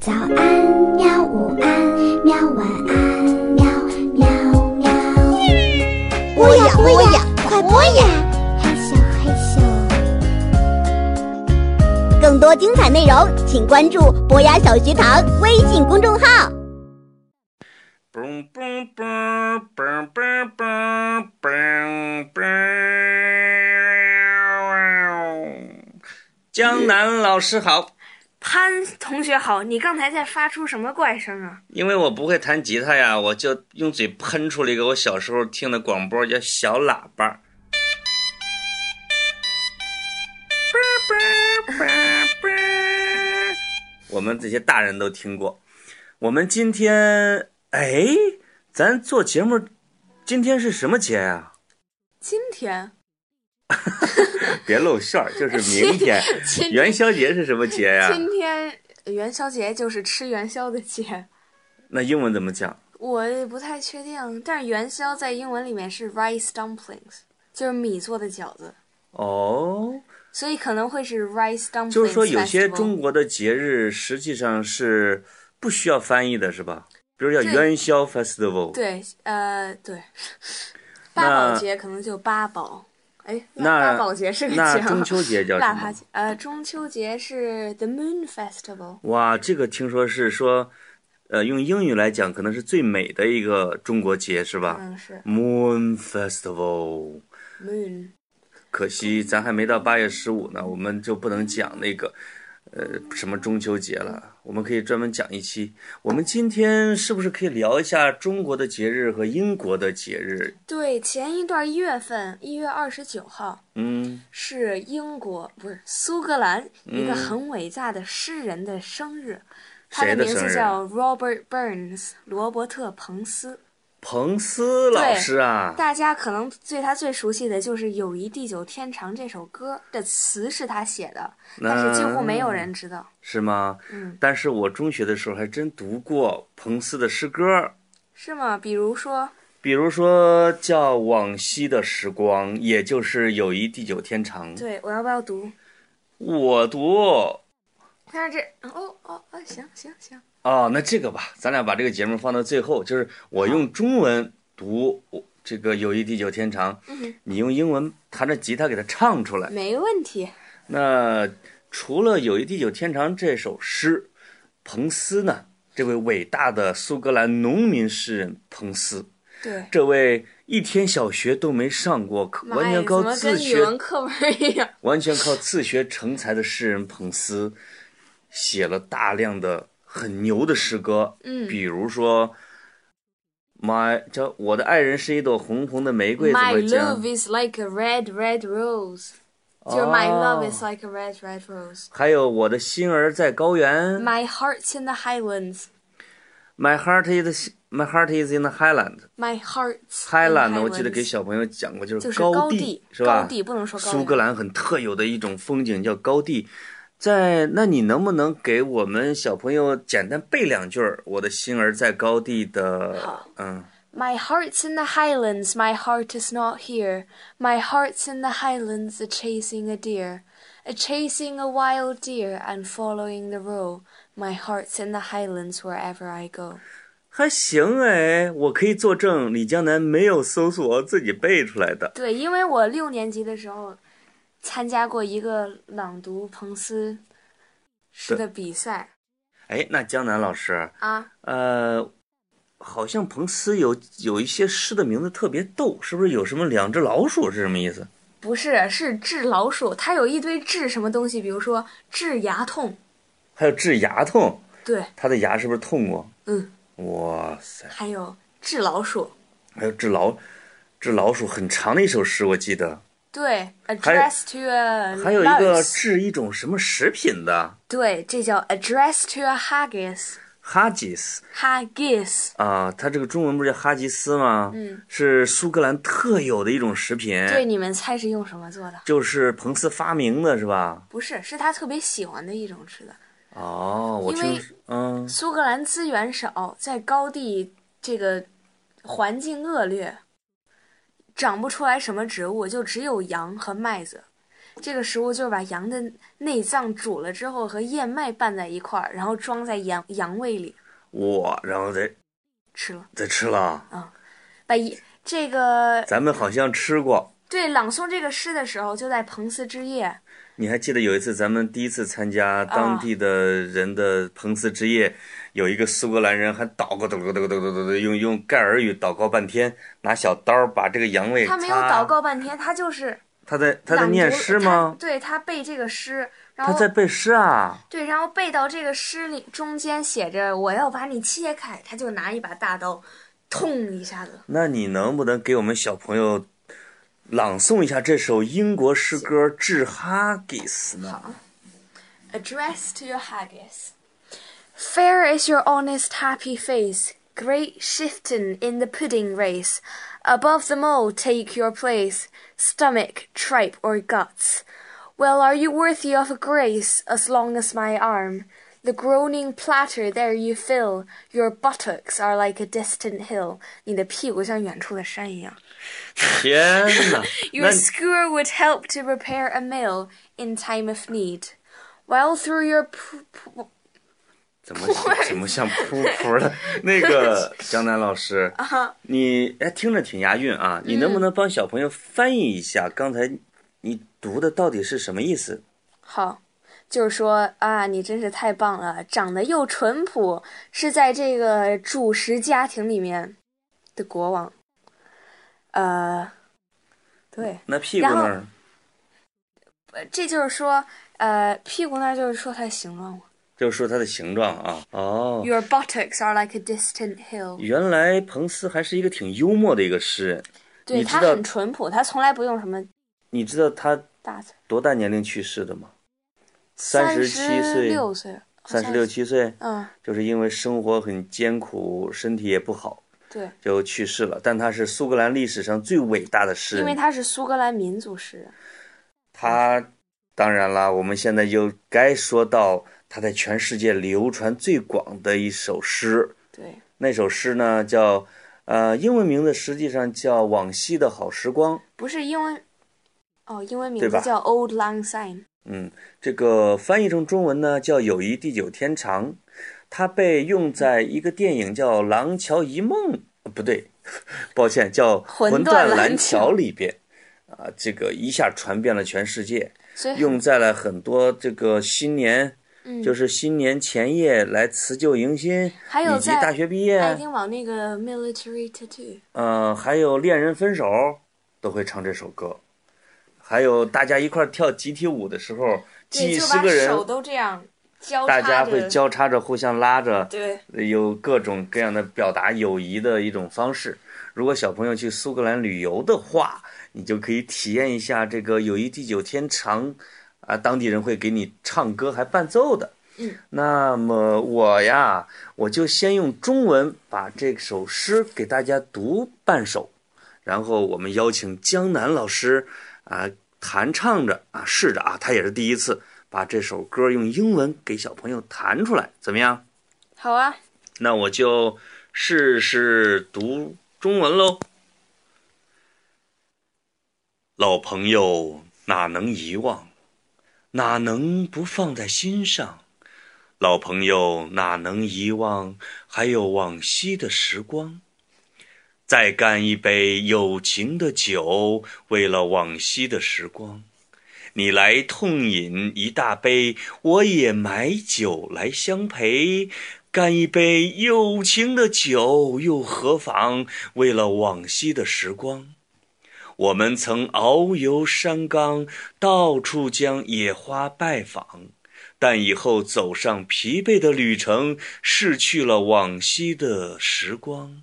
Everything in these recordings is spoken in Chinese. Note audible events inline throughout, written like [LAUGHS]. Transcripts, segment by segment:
早安喵，午安喵，晚安喵喵喵。播呀播呀，快播呀！害羞害羞。更多精彩内容，请关注博雅小学堂微信公众号。嘣嘣嘣嘣嘣嘣嘣嘣！江南老师好，潘同学好，你刚才在发出什么怪声啊？因为我不会弹吉他呀，我就用嘴喷出了一个我小时候听的广播，叫小喇叭。我们这些大人都听过。我们今天，哎，咱做节目，今天是什么节呀、今天 [LAUGHS] 别露馅儿，就是明天元宵节是什么节呀、今天元宵节就是吃元宵的节，那英文怎么讲？我也不太确定，但是元宵在英文里面是 rice dumplings，就是米做的饺子，哦，所以可能会是 rice dumplings。就是说有些中国的节日实际上是不需要翻译的，是吧？比如叫元宵 festival，对，呃，对，八宝节可能就八宝，哎，那八宝节是个节那中秋节叫什么？[LAUGHS] 呃，中秋节是 the moon festival。哇，这个听说是说，呃，用英语来讲，可能是最美的一个中国节，是吧嗯，是？Moon Festival。moon。可惜咱还没到八月十五呢，我们就不能讲那个，呃，什么中秋节了。我们可以专门讲一期。我们今天是不是可以聊一下中国的节日和英国的节日？对，前一段一月份，一月二十九号嗯，是英国不是苏格兰一个嗯很伟大的诗人的生日，他的名字叫 Robert Burns，罗伯特·彭斯。彭斯老师啊，大家可能对他最熟悉的就是《友谊地久天长》这首歌的词是他写的，但是几乎没有人知道。是吗？嗯，但是我中学的时候还真读过彭斯的诗歌，是吗？比如说，比如说叫《往昔的时光》，也就是《友谊地久天长》。对我要不要读？我读但是这哦哦哦，行行行，哦，那这个吧，咱俩把这个节目放到最后，就是我用中文读这个《友谊地久天长》，嗯你用英文弹着吉他给它唱出来。没问题。那除了《友谊地久天长》这首诗，彭斯呢？这位伟大的苏格兰农民诗人彭斯，对，这位一天小学都没上过，完全靠自学，课文一样？完全靠自学成才的诗人彭斯，写了大量的很牛的诗歌，嗯比如说。My 叫我的爱人是一朵红红的玫瑰，怎 My？love is like a red, red rose。就是 My love 哦 is like a red, red rose。还有我的心儿在高原。My heart's in the highlands。My heart is my heart is in the highland。My Highland 呢，highlands 我记得给小朋友讲过，就就是高高地是吧？高地不能说高原苏格兰很特有的一种风景叫高地。在那，你能不能给我们小朋友简单背两句儿？我的心儿在高地的，嗯，My heart's in the highlands, my heart is not here. My heart's in the highlands, a chasing a deer. A chasing a wild deer and following the roe. My heart's in the highlands wherever I go. 还行哎，我可以作证，李江南没有搜索，自己背出来的。对，因为我六年级的时候参加过一个朗读彭斯诗的比赛哎，那江南老师，啊。呃，好像彭斯有有一些诗的名字特别逗，是不是有什么两只老鼠是什么意思？不是，是治老鼠，它有一堆治什么东西，比如说治牙痛，还有治牙痛，对，他的牙是不是痛过？嗯，哇塞！还有治老鼠，还有治老治老鼠很长的一首诗，我记得。对，address to a [LAUGHS] 还有一个治一种什么食品的？对，这叫 address to a haggis，哈吉斯 haggis，啊，它这个中文不是叫哈吉斯吗？嗯，是苏格兰特有的一种食品，对，你们猜是用什么做的？就是彭斯发明的是吧？不是，是他特别喜欢的一种吃的。哦，我因为听嗯。苏格兰资源少，在高地这个环境恶劣，长不出来什么植物，就只有羊和麦子。这个食物就是把羊的内脏煮了之后和燕麦拌在一块儿，然后装在羊羊胃里哇，然后再吃了。再吃了。啊把一这个咱们好像吃过。对朗诵这个诗的时候，就在彭斯之夜。你还记得有一次咱们第一次参加当地的人的彭斯之夜，有一个苏格兰人还祷告，祷告，祷告，祷告，祷告，用用盖尔语祷告半天，拿小刀把这个羊胃他没有祷，告半天，他就是他在他在念诗吗他？对他背这个诗，然后他在背诗啊。对，然后背到这个诗里中间写着“我要把你切开”，他就拿一把大刀，痛一下子。那你能不能给我们小朋友朗诵一下这首英国诗歌《致哈吉斯》呢？ Address to your haggis. Fair is your honest, happy face, great shifting in the pudding race. Above them all, take your place, stomach, tripe, or guts. Well, are you worthy of a grace as long as my arm? The groaning platter there you fill, your buttocks are like a distant hill. 你的屁股像远处的山一样。天哪！ Your 那 skewer [LAUGHS] would help to prepare a meal in time of need. While through your p- [LAUGHS] p- 怎么怎么像噗噗的？那个江南老师，你哎听着挺押韵啊，你能不能帮小朋友翻译一下刚才你读的到底是什么意思？好， [LAUGHS] 就是说啊，你真是太棒了，长得又淳朴，是在这个主食家庭里面的国王。呃，对，那屁股那儿呃这就是说，呃，屁股那儿就是说它的形状嘛。就是说它的形状啊。哦，Your buttocks are like a distant hill。原来彭斯还是一个挺幽默的一个诗人。对，他很淳朴，他从来不用什么你知道他大。多大年龄去世的吗？三十七岁六岁，三十六七岁，嗯，就是因为生活很艰苦，身体也不好，对，就去世了。但他是苏格兰历史上最伟大的诗人。因为他是苏格兰民族诗人。他当然啦，我们现在就该说到他在全世界流传最广的一首诗。对，那首诗呢，叫呃，英文名字实际上叫《往昔的好时光》。不是英文，哦，英文名字叫 Old Lang Syne。嗯，这个翻译成中文呢叫“友谊地久天长”，它被用在一个电影叫《廊桥遗梦》，呃不对，[LAUGHS] 抱歉，叫《魂魂断蓝桥桥》里边，啊，这个一下传遍了全世界，用在了很多这个新年，嗯就是新年前夜来辞旧迎新，以及还有在大学毕业，爱丁堡那个 Military Tattoo。呃，还有恋人分手都会唱这首歌，还有大家一块儿跳集体舞的时候，几十个人手都这样交大。家会交叉着互相拉着，对，有各种各样的表达友谊的一种方式。如果小朋友去苏格兰旅游的话，你就可以体验一下这个友谊地久天长，啊，当地人会给你唱歌还伴奏的。嗯，那么我呀，我就先用中文把这首诗给大家读半首，然后我们邀请江南老师啊弹唱着啊试着啊，他也是第一次把这首歌用英文给小朋友弹出来，怎么样？好啊，那我就试试读中文喽。老朋友哪能遗忘，哪能不放在心上？老朋友哪能遗忘，还有往昔的时光。再干一杯友情的酒，为了往昔的时光。你来痛饮一大杯，我也买酒来相陪。干一杯友情的酒又何妨？为了往昔的时光，我们曾遨游山岗，到处将野花拜访。但以后走上疲惫的旅程，逝去了往昔的时光。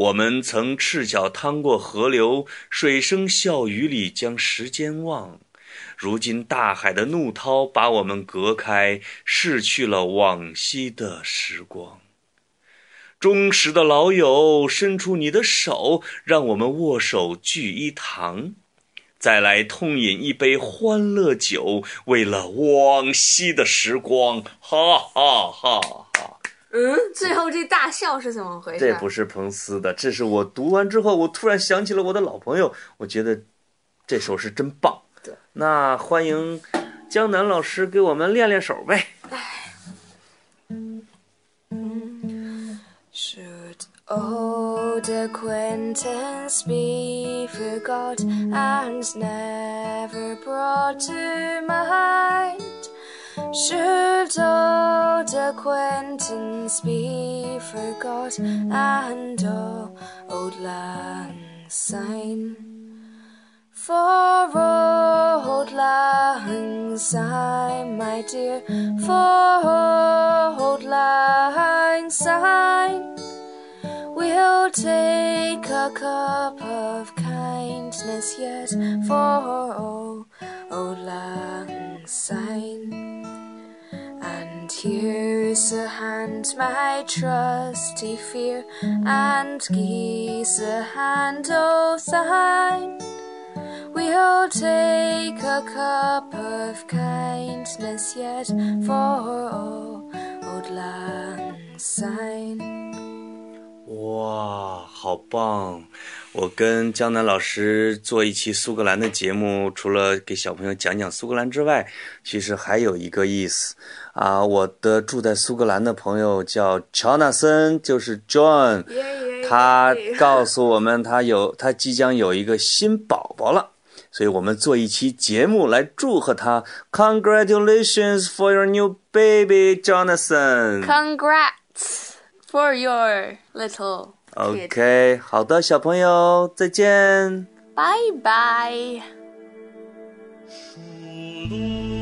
我们曾赤脚趟过河流，水声笑语里将时间忘。如今大海的怒涛把我们隔开，逝去了往昔的时光。忠实的老友，伸出你的手，让我们握手聚一堂，再来痛饮一杯欢乐酒，为了往昔的时光。哈哈哈！嗯，最后这大笑是怎么回事？这不是彭斯的，这是我读完之后，我突然想起了我的老朋友，我觉得这首是真棒。对，那欢迎江南老师给我们练练手呗。Old acquaintance be forgot and never brought to mind. Should acquaintance be forgot and oh, old lang syne? For old lang syne, my dear, for old lang syne. We'll take a cup of kindness yet for old lang syne. And here's a hand, my trusty fear, and geese a hand of thine. We'll take a cup of kindness yet for oh, old lang syne. 哇，好棒！ 我跟江南老师做一期苏格兰的节目，除了给小朋友讲讲苏格兰之外，其实还有一个意思啊。我的住在苏格兰的朋友叫乔纳森，就是 John，他告诉我们他有他即将有一个新宝宝了。所以我们做一期节目来祝贺他，Congratulations for your new baby, Jonathan. Congrats for your little. OK，好的，小朋友，再见。Bye. 路